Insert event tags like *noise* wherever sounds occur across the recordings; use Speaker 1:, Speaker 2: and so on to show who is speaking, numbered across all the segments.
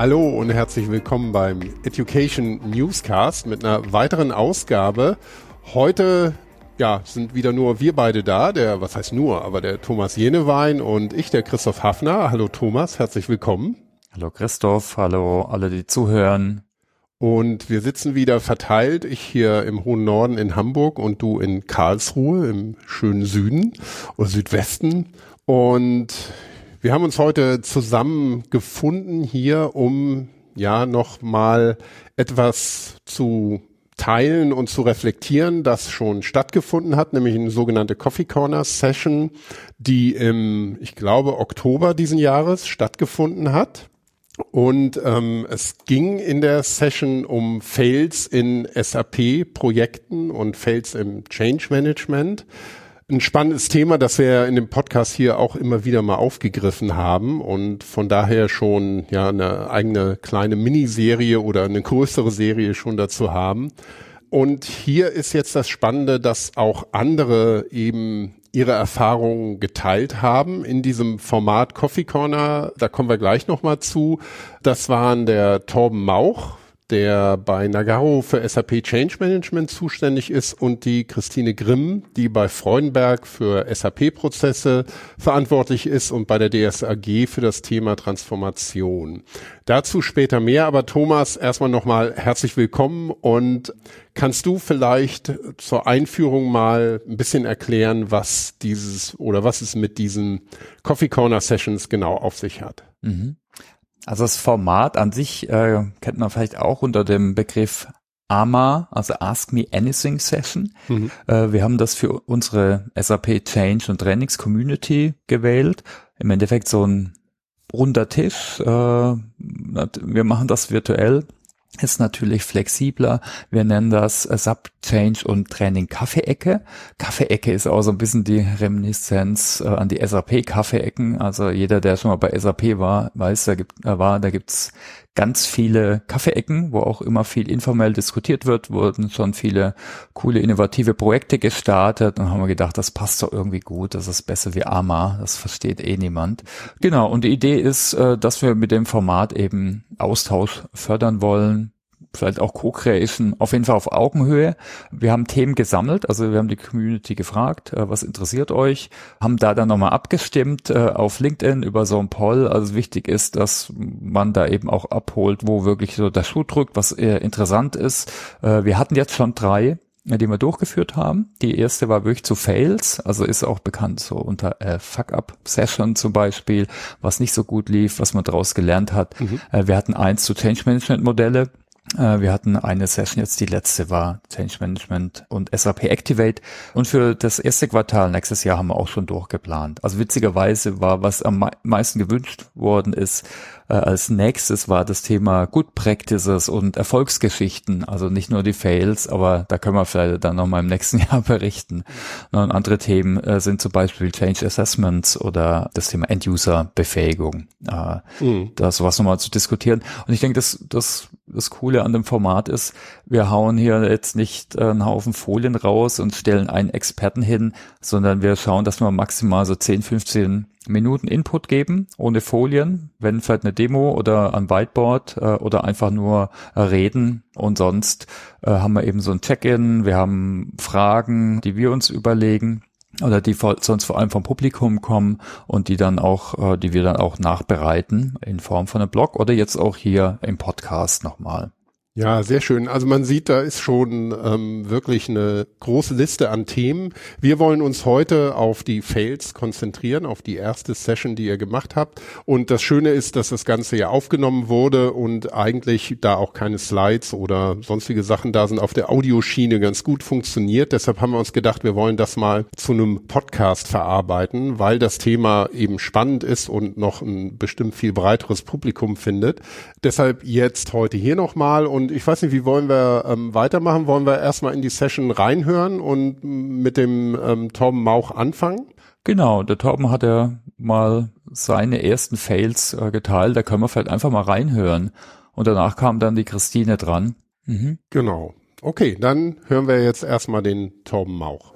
Speaker 1: Hallo und herzlich willkommen beim Education Newscast mit einer weiteren Ausgabe. Heute ja, sind wieder nur wir beide da, der, was heißt nur, aber der Thomas Jenewein und ich, der Christoph Hafner. Hallo Thomas, herzlich willkommen.
Speaker 2: Hallo Christoph, hallo alle, die zuhören.
Speaker 1: Und wir sitzen wieder verteilt, ich hier im hohen Norden in Hamburg und du in Karlsruhe im schönen Süden oder Südwesten. Und wir haben uns heute zusammengefunden hier, um ja noch mal etwas zu teilen und zu reflektieren, das schon stattgefunden hat, nämlich eine sogenannte Coffee Corner Session, die im, ich glaube, Oktober diesen Jahres stattgefunden hat. Und ähm, es ging in der Session um Fails in SAP-Projekten und Fails im Change Management ein spannendes Thema, das wir in dem Podcast hier auch immer wieder mal aufgegriffen haben und von daher schon ja eine eigene kleine Miniserie oder eine größere Serie schon dazu haben. Und hier ist jetzt das Spannende, dass auch andere eben ihre Erfahrungen geteilt haben in diesem Format Coffee Corner. Da kommen wir gleich nochmal zu. Das waren der Torben Mauch der bei Nagaro für SAP Change Management zuständig ist und die Christine Grimm, die bei Freudenberg für SAP-Prozesse verantwortlich ist und bei der DSAG für das Thema Transformation. Dazu später mehr, aber Thomas, erstmal nochmal herzlich willkommen und kannst du vielleicht zur Einführung mal ein bisschen erklären, was dieses oder was es mit diesen Coffee Corner Sessions genau auf sich hat? Mhm.
Speaker 2: Also das Format an sich äh, kennt man vielleicht auch unter dem Begriff AMA, also Ask Me Anything Session. Mhm. Äh, wir haben das für unsere SAP Change und Trainings Community gewählt. Im Endeffekt so ein runder Tisch. Äh, wir machen das virtuell ist natürlich flexibler. Wir nennen das Sub Change und Training Kaffeeecke. Kaffeeecke ist auch so ein bisschen die Reminiszenz äh, an die SAP Kaffeeecken. Also jeder, der schon mal bei SAP war, weiß, da gibt, äh, war, da gibt's ganz viele Kaffeeecken, wo auch immer viel informell diskutiert wird, wurden schon viele coole, innovative Projekte gestartet und haben wir gedacht, das passt doch irgendwie gut, das ist besser wie AMA, das versteht eh niemand. Genau, und die Idee ist, äh, dass wir mit dem Format eben Austausch fördern wollen, vielleicht auch Co-Creation, auf jeden Fall auf Augenhöhe. Wir haben Themen gesammelt, also wir haben die Community gefragt, äh, was interessiert euch, haben da dann nochmal abgestimmt äh, auf LinkedIn über so ein Poll. Also wichtig ist, dass man da eben auch abholt, wo wirklich so der Schuh drückt, was eher interessant ist. Äh, wir hatten jetzt schon drei die wir durchgeführt haben. Die erste war wirklich zu Fails, also ist auch bekannt so unter äh, Fuck-Up-Session zum Beispiel, was nicht so gut lief, was man daraus gelernt hat. Mhm. Äh, wir hatten eins zu Change-Management-Modelle, äh, wir hatten eine Session jetzt, die letzte war Change Management und SAP Activate. Und für das erste Quartal nächstes Jahr haben wir auch schon durchgeplant. Also witzigerweise war, was am meisten gewünscht worden ist, äh, als nächstes war das Thema Good Practices und Erfolgsgeschichten. Also nicht nur die Fails, aber da können wir vielleicht dann nochmal im nächsten *laughs* Jahr berichten. Und andere Themen äh, sind zum Beispiel Change Assessments oder das Thema End-User-Befähigung. Äh, mhm. Da sowas nochmal zu diskutieren. Und ich denke, das, das das Coole an dem Format ist, wir hauen hier jetzt nicht äh, einen Haufen Folien raus und stellen einen Experten hin, sondern wir schauen, dass wir maximal so 10, 15 Minuten Input geben, ohne Folien, wenn vielleicht eine Demo oder ein Whiteboard äh, oder einfach nur reden. Und sonst äh, haben wir eben so ein Check-in, wir haben Fragen, die wir uns überlegen oder die sonst vor allem vom Publikum kommen und die dann auch, äh, die wir dann auch nachbereiten in Form von einem Blog oder jetzt auch hier im Podcast nochmal.
Speaker 1: Ja, sehr schön. Also man sieht, da ist schon ähm, wirklich eine große Liste an Themen. Wir wollen uns heute auf die Fails konzentrieren, auf die erste Session, die ihr gemacht habt. Und das Schöne ist, dass das Ganze ja aufgenommen wurde und eigentlich da auch keine Slides oder sonstige Sachen da sind, auf der Audioschiene ganz gut funktioniert. Deshalb haben wir uns gedacht, wir wollen das mal zu einem Podcast verarbeiten, weil das Thema eben spannend ist und noch ein bestimmt viel breiteres Publikum findet. Deshalb jetzt heute hier nochmal und und ich weiß nicht, wie wollen wir ähm, weitermachen? Wollen wir erstmal in die Session reinhören und mit dem ähm, Torben Mauch anfangen?
Speaker 2: Genau, der Torben hat ja mal seine ersten Fails äh, geteilt. Da können wir vielleicht einfach mal reinhören. Und danach kam dann die Christine dran.
Speaker 1: Mhm. Genau. Okay, dann hören wir jetzt erstmal den Torben Mauch.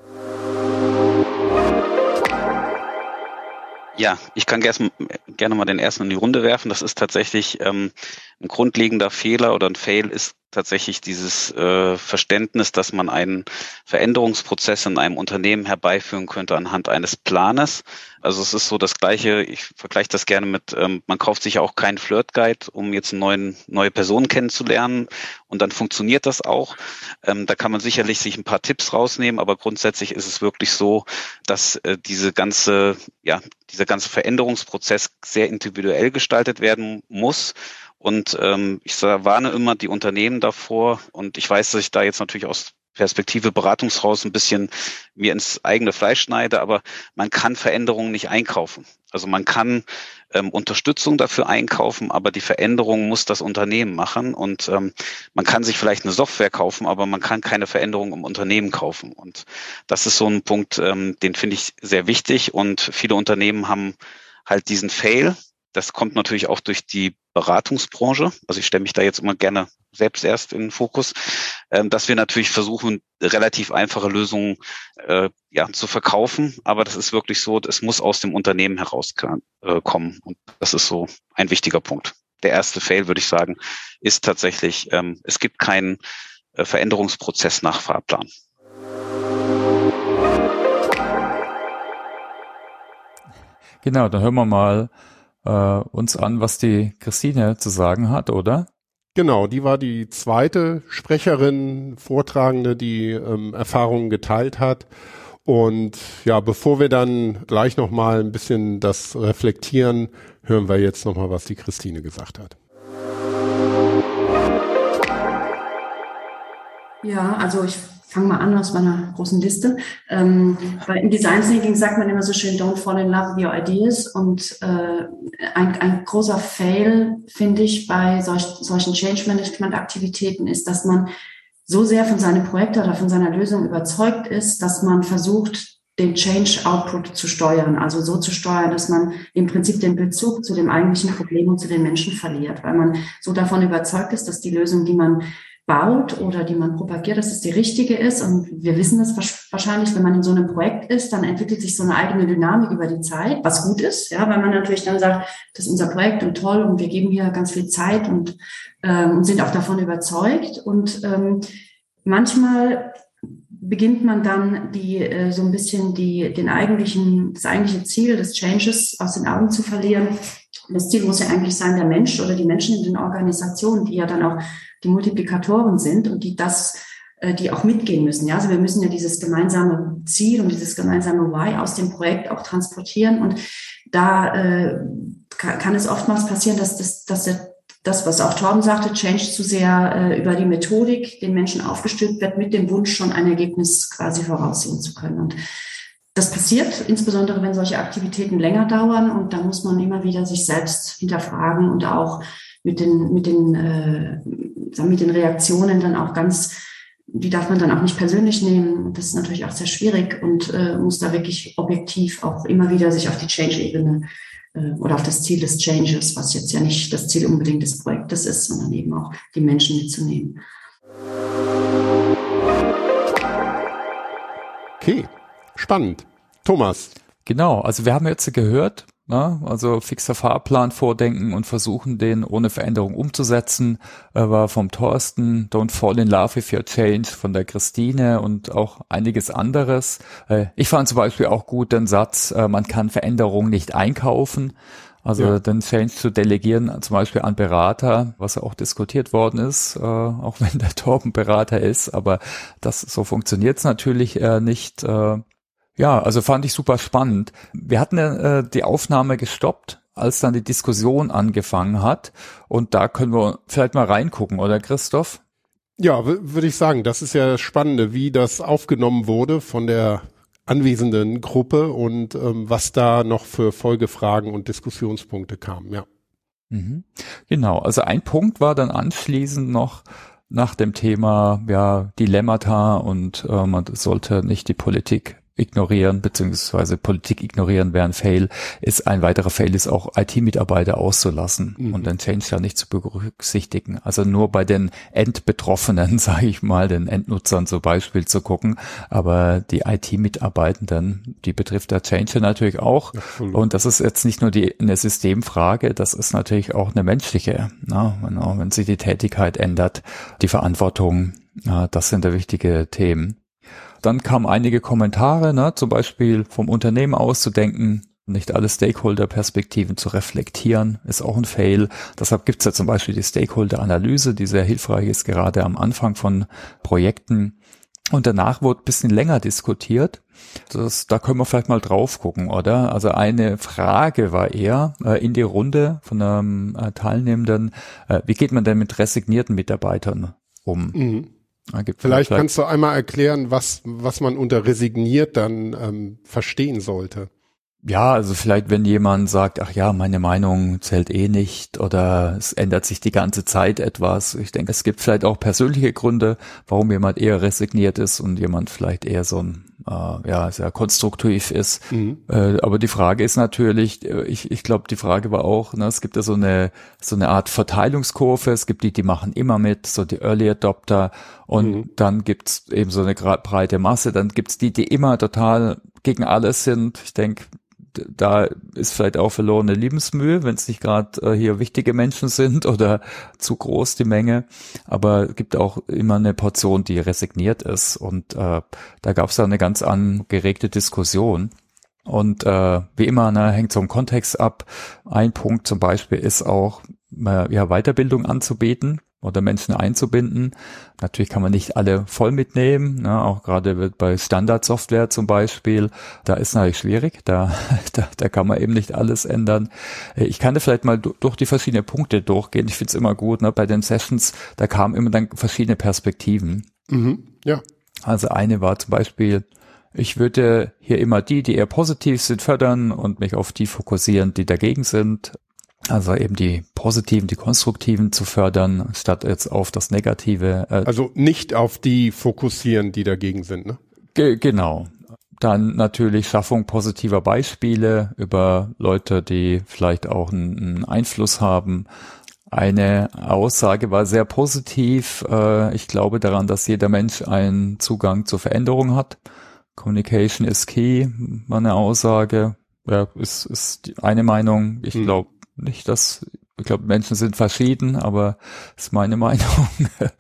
Speaker 3: Ja, ich kann gerne mal den ersten in die Runde werfen. Das ist tatsächlich ähm, ein grundlegender Fehler oder ein Fail ist tatsächlich dieses äh, Verständnis, dass man einen Veränderungsprozess in einem Unternehmen herbeiführen könnte anhand eines Planes. Also es ist so das Gleiche, ich vergleiche das gerne mit, ähm, man kauft sich auch keinen Flirt-Guide, um jetzt einen neuen, neue Personen kennenzulernen. Und dann funktioniert das auch. Ähm, da kann man sicherlich sich ein paar Tipps rausnehmen, aber grundsätzlich ist es wirklich so, dass äh, diese ganze, ja, dieser ganze Veränderungsprozess sehr individuell gestaltet werden muss. Und ähm, ich warne immer die Unternehmen davor. Und ich weiß, dass ich da jetzt natürlich aus Perspektive Beratungshaus ein bisschen mir ins eigene Fleisch schneide, aber man kann Veränderungen nicht einkaufen. Also man kann ähm, Unterstützung dafür einkaufen, aber die Veränderung muss das Unternehmen machen und ähm, man kann sich vielleicht eine Software kaufen, aber man kann keine Veränderung im Unternehmen kaufen. Und das ist so ein Punkt, ähm, den finde ich sehr wichtig und viele Unternehmen haben halt diesen Fail, das kommt natürlich auch durch die Beratungsbranche. Also ich stelle mich da jetzt immer gerne selbst erst in den Fokus, ähm, dass wir natürlich versuchen, relativ einfache Lösungen äh, ja, zu verkaufen. Aber das ist wirklich so, es muss aus dem Unternehmen herauskommen. Äh, und das ist so ein wichtiger Punkt. Der erste Fail, würde ich sagen, ist tatsächlich, ähm, es gibt keinen äh, Veränderungsprozess nach Fahrplan.
Speaker 2: Genau, dann hören wir mal äh, uns an, was die Christine zu sagen hat, oder?
Speaker 1: Genau, die war die zweite Sprecherin, Vortragende, die ähm, Erfahrungen geteilt hat. Und ja, bevor wir dann gleich nochmal ein bisschen das reflektieren, hören wir jetzt nochmal, was die Christine gesagt hat.
Speaker 4: Ja, also ich fange mal an aus meiner großen Liste. Ähm, weil im Design Thinking sagt man immer so schön, don't fall in love with your ideas. Und äh, ein, ein großer Fail, finde ich, bei solch, solchen Change Management Aktivitäten ist, dass man so sehr von seinem Projekt oder von seiner Lösung überzeugt ist, dass man versucht, den Change Output zu steuern, also so zu steuern, dass man im Prinzip den Bezug zu dem eigentlichen Problem und zu den Menschen verliert, weil man so davon überzeugt ist, dass die Lösung, die man baut oder die man propagiert, dass es die richtige ist. Und wir wissen das wahrscheinlich, wenn man in so einem Projekt ist, dann entwickelt sich so eine eigene Dynamik über die Zeit, was gut ist, ja, weil man natürlich dann sagt, das ist unser Projekt und toll und wir geben hier ganz viel Zeit und, ähm, sind auch davon überzeugt. Und ähm, manchmal beginnt man dann die äh, so ein bisschen die den eigentlichen das eigentliche Ziel des Changes aus den Augen zu verlieren. Das Ziel muss ja eigentlich sein, der Mensch oder die Menschen in den Organisationen, die ja dann auch die Multiplikatoren sind und die das, äh, die auch mitgehen müssen. Ja, also wir müssen ja dieses gemeinsame Ziel und dieses gemeinsame Why aus dem Projekt auch transportieren und da äh, kann, kann es oftmals passieren, dass das, dass der das, was auch Torben sagte, Change zu sehr äh, über die Methodik den Menschen aufgestülpt wird, mit dem Wunsch, schon ein Ergebnis quasi voraussehen zu können. Und das passiert, insbesondere wenn solche Aktivitäten länger dauern. Und da muss man immer wieder sich selbst hinterfragen und auch mit den, mit den, äh, mit den Reaktionen dann auch ganz, die darf man dann auch nicht persönlich nehmen. Das ist natürlich auch sehr schwierig und äh, muss da wirklich objektiv auch immer wieder sich auf die Change-Ebene äh, oder auf das Ziel des Changes, was jetzt ja nicht das Ziel unbedingt des Projektes ist, sondern eben auch die Menschen mitzunehmen.
Speaker 1: Okay, spannend. Thomas.
Speaker 2: Genau, also wir haben jetzt gehört, na, ne? also fixer Fahrplan vordenken und versuchen, den ohne Veränderung umzusetzen, äh, war vom Thorsten, Don't Fall in Love with Your Change von der Christine und auch einiges anderes. Äh, ich fand zum Beispiel auch gut den Satz, äh, man kann Veränderungen nicht einkaufen. Also ja. den Change zu delegieren, zum Beispiel an Berater, was auch diskutiert worden ist, äh, auch wenn der Torben Berater ist, aber das so funktioniert es natürlich äh, nicht. Äh, ja, also fand ich super spannend. Wir hatten äh, die Aufnahme gestoppt, als dann die Diskussion angefangen hat. Und da können wir vielleicht mal reingucken, oder Christoph?
Speaker 1: Ja, würde ich sagen, das ist ja das Spannende, wie das aufgenommen wurde von der anwesenden Gruppe und ähm, was da noch für Folgefragen und Diskussionspunkte kamen, ja.
Speaker 2: Mhm. Genau, also ein Punkt war dann anschließend noch, nach dem Thema ja Dilemmata und äh, man sollte nicht die Politik ignorieren, beziehungsweise Politik ignorieren wäre ein Fail, ist ein weiterer Fail ist auch IT-Mitarbeiter auszulassen mhm. und den Change da nicht zu berücksichtigen. Also nur bei den Endbetroffenen, *laughs* sage ich mal, den Endnutzern zum Beispiel zu gucken, aber die IT-Mitarbeitenden, die betrifft der Change natürlich auch. Absolut. Und das ist jetzt nicht nur die eine Systemfrage, das ist natürlich auch eine menschliche, na, ne? wenn, wenn sich die Tätigkeit ändert, die Verantwortung, na, das sind da wichtige Themen. Dann kamen einige Kommentare, ne, zum Beispiel vom Unternehmen auszudenken, nicht alle Stakeholder-Perspektiven zu reflektieren, ist auch ein Fail. Deshalb gibt es ja zum Beispiel die Stakeholder-Analyse, die sehr hilfreich ist, gerade am Anfang von Projekten. Und danach wurde ein bisschen länger diskutiert. Das, da können wir vielleicht mal drauf gucken, oder? Also eine Frage war eher äh, in die Runde von einem äh, Teilnehmenden, äh, wie geht man denn mit resignierten Mitarbeitern um? Mhm.
Speaker 1: Vielleicht, vielleicht kannst du einmal erklären, was, was man unter resigniert dann ähm, verstehen sollte.
Speaker 2: Ja, also vielleicht, wenn jemand sagt, ach ja, meine Meinung zählt eh nicht oder es ändert sich die ganze Zeit etwas. Ich denke, es gibt vielleicht auch persönliche Gründe, warum jemand eher resigniert ist und jemand vielleicht eher so ein äh, ja, sehr konstruktiv ist. Mhm. Äh, aber die Frage ist natürlich, äh, ich, ich glaube, die Frage war auch, ne, es gibt ja so eine, so eine Art Verteilungskurve, es gibt die, die machen immer mit, so die Early Adopter und mhm. dann gibt's eben so eine breite Masse, dann gibt's die, die immer total gegen alles sind. Ich denke, da ist vielleicht auch verlorene Lebensmühe, wenn es nicht gerade äh, hier wichtige Menschen sind *laughs* oder zu groß die Menge. Aber es gibt auch immer eine Portion, die resigniert ist. Und äh, da gab es da eine ganz angeregte Diskussion. Und äh, wie immer ne, hängt so ein Kontext ab. Ein Punkt zum Beispiel ist auch, äh, ja, Weiterbildung anzubieten oder Menschen einzubinden. Natürlich kann man nicht alle voll mitnehmen, ne, auch gerade bei Standardsoftware zum Beispiel. Da ist natürlich schwierig, da, *laughs* da, da kann man eben nicht alles ändern. Ich kann da vielleicht mal durch die verschiedenen Punkte durchgehen. Ich finde es immer gut, ne, bei den Sessions, da kamen immer dann verschiedene Perspektiven. Mhm, ja. Also eine war zum Beispiel, ich würde hier immer die, die eher positiv sind, fördern und mich auf die fokussieren, die dagegen sind. Also eben die positiven, die konstruktiven zu fördern, statt jetzt auf das Negative.
Speaker 1: Äh also nicht auf die fokussieren, die dagegen sind, ne?
Speaker 2: Ge genau. Dann natürlich Schaffung positiver Beispiele über Leute, die vielleicht auch einen, Einfluss haben. Eine Aussage war sehr positiv. Äh, ich glaube daran, dass jeder Mensch einen Zugang zur Veränderung hat. Communication is key, war eine Aussage. Ja, ist, ist eine Meinung. Ich hm. glaube, nicht, dass ich glaube, Menschen sind verschieden, aber ist meine Meinung.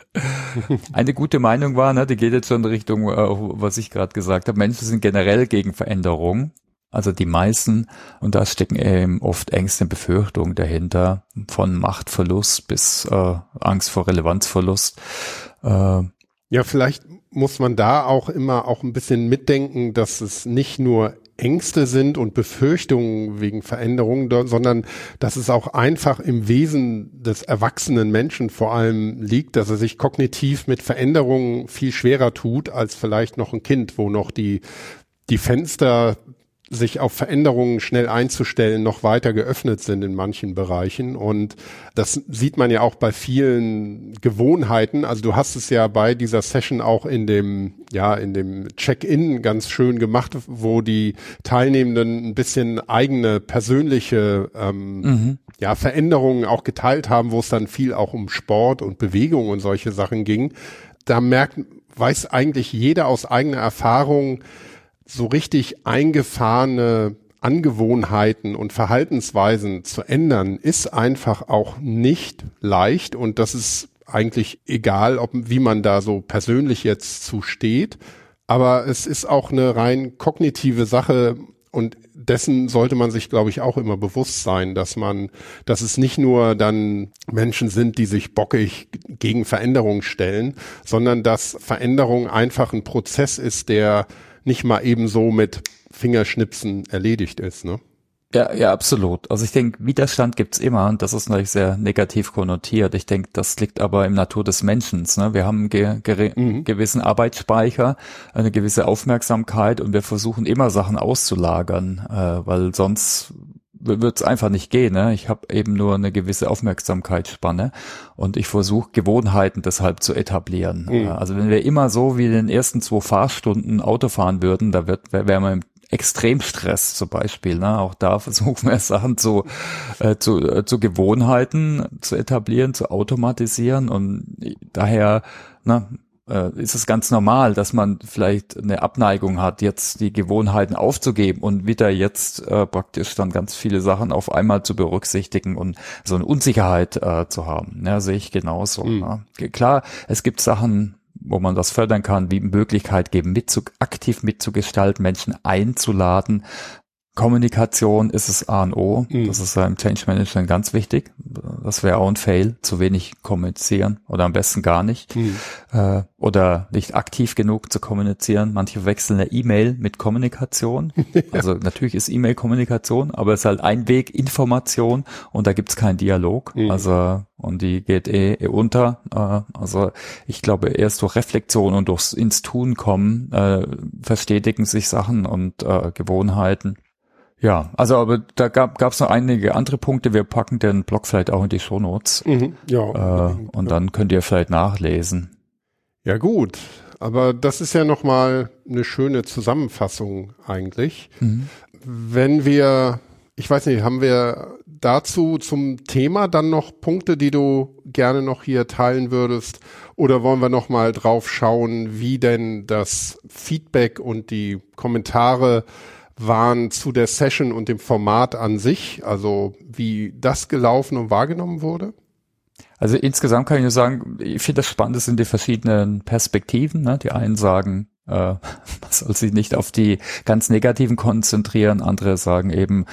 Speaker 2: *laughs* Eine gute Meinung war, ne, die geht jetzt schon in Richtung, äh, was ich gerade gesagt habe. Menschen sind generell gegen Veränderung. Also die meisten, und da stecken eben oft Ängste und Befürchtungen dahinter, von Machtverlust bis äh, Angst vor Relevanzverlust.
Speaker 1: Äh, ja, vielleicht muss man da auch immer auch ein bisschen mitdenken, dass es nicht nur Ängste sind und Befürchtungen wegen Veränderungen, sondern dass es auch einfach im Wesen des erwachsenen Menschen vor allem liegt, dass er sich kognitiv mit Veränderungen viel schwerer tut als vielleicht noch ein Kind, wo noch die die Fenster sich auf Veränderungen schnell einzustellen, noch weiter geöffnet sind in manchen Bereichen. Und das sieht man ja auch bei vielen Gewohnheiten. Also du hast es ja bei dieser Session auch in dem, ja, in dem Check-in ganz schön gemacht, wo die Teilnehmenden ein bisschen eigene persönliche, ähm, mhm. ja, Veränderungen auch geteilt haben, wo es dann viel auch um Sport und Bewegung und solche Sachen ging. Da merkt, weiß eigentlich jeder aus eigener Erfahrung, so richtig eingefahrene Angewohnheiten und Verhaltensweisen zu ändern, ist einfach auch nicht leicht und das ist eigentlich egal, ob, wie man da so persönlich jetzt zu steht. Aber es ist auch eine rein kognitive Sache und dessen sollte man sich, glaube ich, auch immer bewusst sein, dass man, dass es nicht nur dann Menschen sind, die sich bockig gegen Veränderung stellen, sondern dass Veränderung einfach ein Prozess ist, der nicht mal eben so mit Fingerschnipsen erledigt ist, ne?
Speaker 2: Ja, ja, absolut. Also ich denke, Widerstand gibt's immer und das ist natürlich sehr negativ konnotiert. Ich denke, das liegt aber im Natur des Menschen. Ne? Wir haben einen ge mhm. gewissen Arbeitsspeicher, eine gewisse Aufmerksamkeit und wir versuchen immer Sachen auszulagern, äh, weil sonst wird es einfach nicht gehen. Ne? Ich habe eben nur eine gewisse Aufmerksamkeitsspanne und ich versuche Gewohnheiten deshalb zu etablieren. Mhm. Also wenn wir immer so wie in den ersten zwei Fahrstunden Auto fahren würden, da wird wäre man im Extremstress zum Beispiel. Ne? Auch da versuchen wir Sachen zu, äh, zu, äh, zu Gewohnheiten zu etablieren, zu automatisieren und daher ne, äh, ist es ganz normal, dass man vielleicht eine Abneigung hat, jetzt die Gewohnheiten aufzugeben und wieder jetzt äh, praktisch dann ganz viele Sachen auf einmal zu berücksichtigen und so eine Unsicherheit äh, zu haben. Ja, sehe ich genauso. Mhm. Ja. Klar, es gibt Sachen, wo man das fördern kann, wie Möglichkeit geben, mitzu, aktiv mitzugestalten, Menschen einzuladen, Kommunikation ist es A und O. Mhm. Das ist im Change Management ganz wichtig. Das wäre auch ein Fail, zu wenig kommunizieren oder am besten gar nicht. Mhm. Äh, oder nicht aktiv genug zu kommunizieren. Manche wechseln eine E-Mail mit Kommunikation. *laughs* Also natürlich ist E-Mail Kommunikation, aber es ist halt ein Weg Information und da gibt's keinen Dialog. Mhm. Also und die geht eh, eh unter. Äh, also ich glaube, erst durch Reflexion und durchs ins Tun kommen äh, verstetigen sich Sachen und äh, Gewohnheiten. Ja, also aber da gab es noch einige andere Punkte. Wir packen den Blog vielleicht auch in die Shownotes. Mhm, ja. Äh, und dann könnt ihr vielleicht nachlesen.
Speaker 1: Ja gut, aber das ist ja nochmal eine schöne Zusammenfassung eigentlich. Mhm. Wenn wir, ich weiß nicht, haben wir dazu zum Thema dann noch Punkte, die du gerne noch hier teilen würdest? Oder wollen wir nochmal drauf schauen, wie denn das Feedback und die Kommentare waren zu der Session und dem Format an sich, also wie das gelaufen und wahrgenommen wurde?
Speaker 2: Also insgesamt kann ich nur sagen, ich finde das spannend sind die verschiedenen Perspektiven. Ne? Die einen sagen, äh, *laughs* man soll sich nicht auf die ganz negativen konzentrieren, andere sagen eben,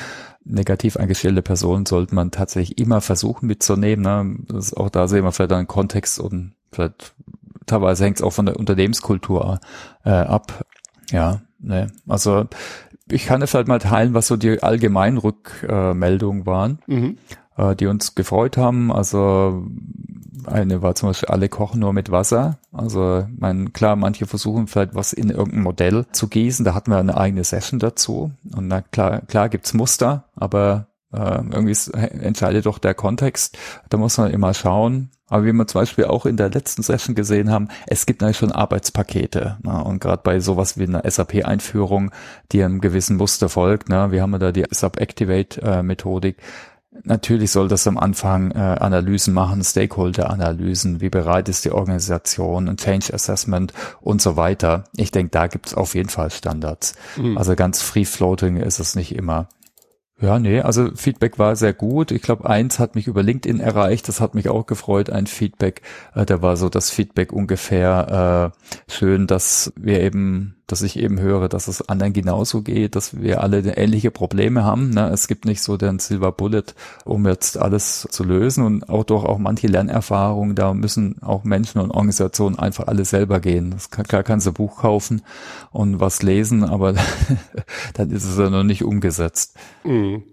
Speaker 2: negativ eingestellte Personen sollte man tatsächlich immer versuchen mitzunehmen. Ne? Das ist auch da sehen wir vielleicht einen Kontext und vielleicht teilweise hängt es auch von der Unternehmenskultur äh, ab. Ja, ne, also ich kann es halt mal teilen, was so die allgemeinen Rückmeldungen waren, mhm. äh, die uns gefreut haben. Also eine war zum Beispiel, alle kochen nur mit Wasser. Also mein, klar, manche versuchen vielleicht was in irgendein Modell zu gießen. Da hatten wir eine eigene Session dazu. Und na klar, klar gibt's Muster, aber äh, irgendwie ist, entscheidet doch der Kontext. Da muss man immer schauen. Aber wie wir zum Beispiel auch in der letzten Session gesehen haben, es gibt natürlich schon Arbeitspakete. Ne? Und gerade bei sowas wie einer SAP-Einführung, die einem gewissen Muster folgt, ne? wir haben ja da die SAP Activate-Methodik, Natürlich soll das am Anfang äh, Analysen machen, Stakeholder-Analysen, wie bereit ist die Organisation, ein Change Assessment und so weiter. Ich denke, da gibt es auf jeden Fall Standards. Mhm. Also ganz free-floating ist es nicht immer. Ja, nee, also Feedback war sehr gut. Ich glaube, eins hat mich über LinkedIn erreicht, das hat mich auch gefreut, ein Feedback. Äh, da war so das Feedback ungefähr äh, schön, dass wir eben, dass ich eben höre, dass es anderen genauso geht, dass wir alle ähnliche Probleme haben. Ne? Es gibt nicht so den Silver Bullet, um jetzt alles zu lösen und auch doch auch manche Lernerfahrungen, da müssen auch Menschen und Organisationen einfach alle selber gehen. Das kann, klar kannst du Buch kaufen und was lesen, aber *laughs* dann ist es ja noch nicht umgesetzt. Mhm.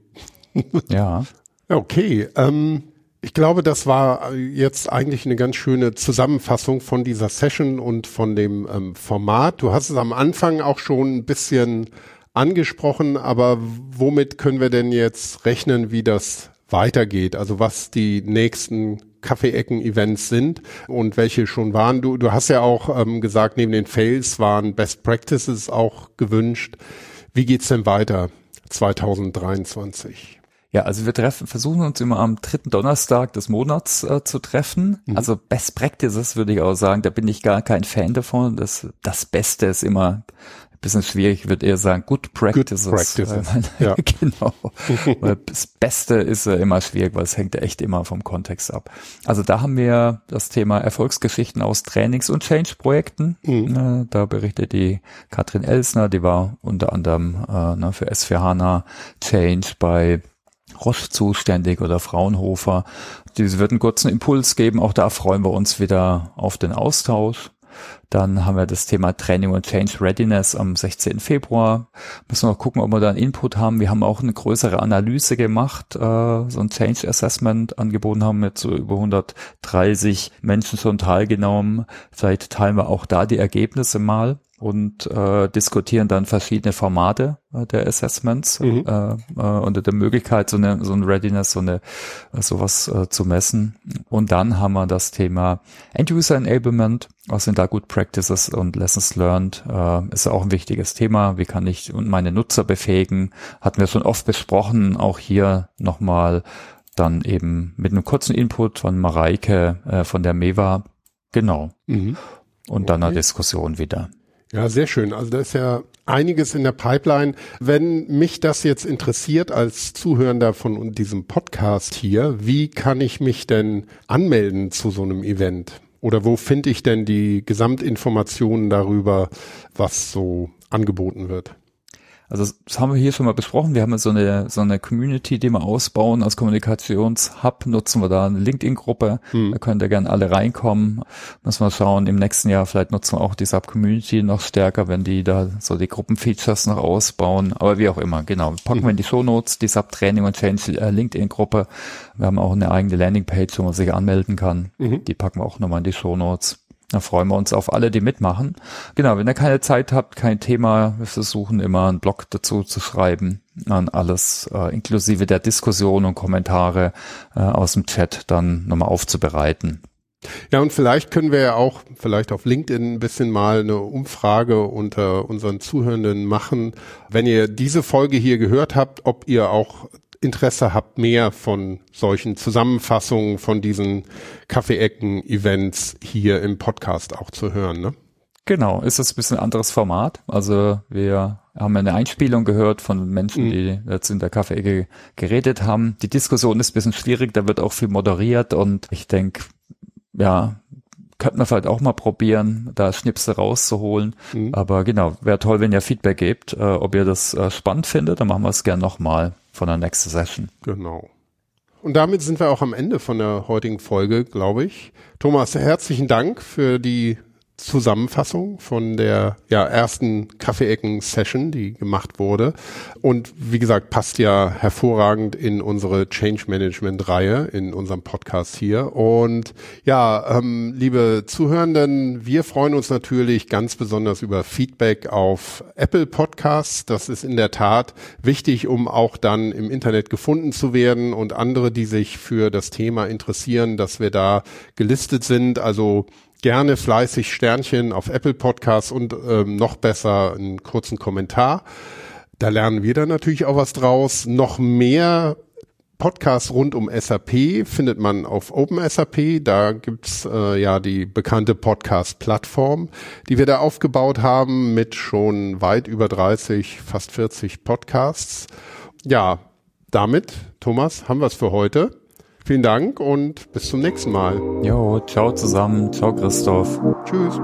Speaker 1: ja. Okay. Ähm, ich glaube, das war jetzt eigentlich eine ganz schöne Zusammenfassung von dieser Session und von dem ähm, Format. Du hast es am Anfang auch schon ein bisschen angesprochen, aber womit können wir denn jetzt rechnen, wie das weitergeht? Also was die nächsten Kaffeeecken-Events sind und welche schon waren. Du, du hast ja auch ähm, gesagt, neben den Fails waren Best Practices auch gewünscht. Wie geht's denn weiter? 2023?
Speaker 2: Ja, also wir treffen, versuchen uns immer am dritten Donnerstag des Monats äh, zu treffen. Mhm. Also Best Practices würde ich auch sagen, da bin ich gar kein Fan davon. Das, das Beste ist immer bisschen schwierig, ich würde eher sagen Good Practices. Good practices. ja. *laughs* genau. *laughs* das Beste ist äh, immer schwierig, weil es hängt ja echt immer vom Kontext ab. Also da haben wir das Thema Erfolgsgeschichten aus Trainings- und Change-Projekten. Mhm. Äh, da berichtet die Katrin Elsner, die war unter anderem äh, ne, für S4 HANA Change bei Roche zuständig oder Fraunhofer. Die wird einen kurzen Impuls geben. Auch da freuen wir uns wieder auf den Austausch. Dann haben wir das Thema Training und Change Readiness am 16. Februar. Müssen wir noch gucken, ob wir da einen Input haben. Wir haben auch eine größere Analyse gemacht, äh, so ein Change Assessment angeboten haben mit so über 130 Menschen schon teilgenommen. Vielleicht teilen wir auch da die Ergebnisse mal. Und äh, diskutieren dann verschiedene Formate äh, der Assessments mhm. äh, äh, unter der Möglichkeit, so eine so ein Readiness, so eine äh, sowas äh, zu messen. Und dann haben wir das Thema End-User Enablement. Was sind da Good Practices und Lessons Learned? Äh, ist auch ein wichtiges Thema. Wie kann ich und meine Nutzer befähigen? Hatten wir schon oft besprochen. Auch hier nochmal dann eben mit einem kurzen Input von Mareike äh, von der MEWA. Genau. Mhm. Und okay. dann eine Diskussion wieder.
Speaker 1: Ja, sehr schön. Also da ist ja einiges in der Pipeline. Wenn mich das jetzt interessiert als Zuhörender von diesem Podcast hier, wie kann ich mich denn anmelden zu so einem Event? Oder wo finde ich denn die Gesamtinformationen darüber, was so angeboten wird?
Speaker 2: Also das haben wir hier schon mal besprochen. Wir haben so eine so eine Community, die wir ausbauen als Kommunikationshub. Nutzen wir da eine LinkedIn-Gruppe. Hm. Da könnt ihr gerne alle reinkommen. Müssen wir schauen. Im nächsten Jahr vielleicht nutzen wir auch die Sub-Community noch stärker, wenn die da so die Gruppenfeatures noch ausbauen. Aber wie auch immer, genau. Packen wir in die Shownotes die Sub-Training und Change äh, LinkedIn-Gruppe. Wir haben auch eine eigene Landingpage, wo man sich anmelden kann. Mhm. Die packen wir auch nochmal in die Shownotes. Da freuen wir uns auf alle, die mitmachen. Genau, wenn ihr keine Zeit habt, kein Thema, wir versuchen immer einen Blog dazu zu schreiben, an alles äh, inklusive der Diskussion und Kommentare äh, aus dem Chat dann nochmal aufzubereiten.
Speaker 1: Ja, und vielleicht können wir ja auch vielleicht auf LinkedIn ein bisschen mal eine Umfrage unter unseren Zuhörenden machen. Wenn ihr diese Folge hier gehört habt, ob ihr auch Interesse habt, mehr von solchen Zusammenfassungen von diesen Kaffeeecken-Events hier im Podcast auch zu hören, ne?
Speaker 2: Genau, ist das ein bisschen ein anderes Format. Also wir haben eine Einspielung gehört von Menschen, mhm. die jetzt in der Kaffeeecke geredet haben. Die Diskussion ist ein bisschen schwierig, da wird auch viel moderiert und ich denke, ja, könnte man vielleicht auch mal probieren, da Schnipsel rauszuholen. Mhm. Aber genau, wäre toll, wenn ihr Feedback gebt, äh, ob ihr das äh, spannend findet, dann machen wir es gern nochmal von der Next Session.
Speaker 1: Genau. Und damit sind wir auch am Ende von der heutigen Folge, glaube ich. Thomas, herzlichen Dank für die Zusammenfassung von der ja, ersten Kaffeeecken-Session, die gemacht wurde. Und wie gesagt, passt ja hervorragend in unsere Change Management-Reihe, in unserem Podcast hier. Und ja, ähm, liebe Zuhörenden, wir freuen uns natürlich ganz besonders über Feedback auf Apple Podcasts. Das ist in der Tat wichtig, um auch dann im Internet gefunden zu werden und andere, die sich für das Thema interessieren, dass wir da gelistet sind. Also gerne fleißig Sternchen auf Apple Podcasts und ähm, noch besser einen kurzen Kommentar. Da lernen wir dann natürlich auch was draus. Noch mehr Podcasts rund um SAP findet man auf OpenSAP. Da gibt's äh, ja die bekannte Podcast-Plattform, die wir da aufgebaut haben mit schon weit über 30, fast 40 Podcasts. Ja, damit, Thomas, haben wir es für heute. Vielen Dank und bis zum nächsten Mal.
Speaker 2: Jo, ciao zusammen. Ciao Christoph.
Speaker 1: Tschüss.